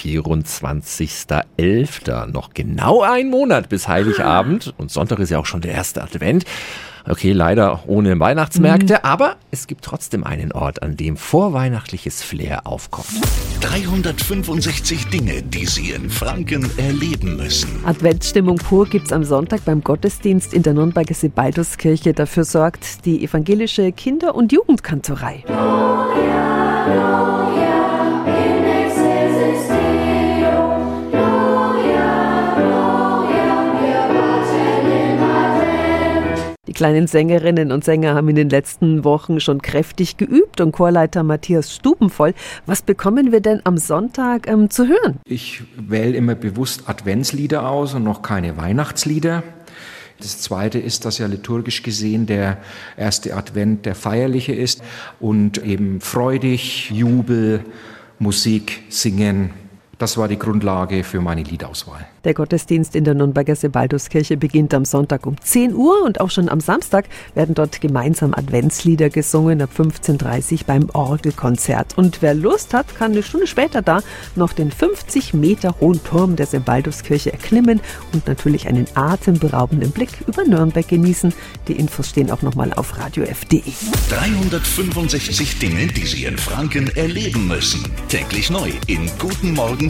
24.11. Noch genau ein Monat bis Heiligabend. Und Sonntag ist ja auch schon der erste Advent. Okay, leider ohne Weihnachtsmärkte, mhm. aber es gibt trotzdem einen Ort, an dem vorweihnachtliches Flair aufkommt. 365 Dinge, die Sie in Franken erleben müssen. Adventsstimmung pur gibt's am Sonntag beim Gottesdienst in der Nürnberger Sebalduskirche. Dafür sorgt die evangelische Kinder- und Jugendkantorei. Oh, yeah, kleinen Sängerinnen und Sänger haben in den letzten Wochen schon kräftig geübt und Chorleiter Matthias Stubenvoll. Was bekommen wir denn am Sonntag ähm, zu hören? Ich wähle immer bewusst Adventslieder aus und noch keine Weihnachtslieder. Das zweite ist, dass ja liturgisch gesehen der erste Advent der feierliche ist und eben freudig, Jubel, Musik, Singen, das war die Grundlage für meine Liedauswahl. Der Gottesdienst in der Nürnberger Sebalduskirche beginnt am Sonntag um 10 Uhr und auch schon am Samstag werden dort gemeinsam Adventslieder gesungen ab 15.30 Uhr beim Orgelkonzert. Und wer Lust hat, kann eine Stunde später da noch den 50 Meter hohen Turm der Sebalduskirche erklimmen und natürlich einen atemberaubenden Blick über Nürnberg genießen. Die Infos stehen auch nochmal auf radiof.de. 365 Dinge, die Sie in Franken erleben müssen. Täglich neu in Guten Morgen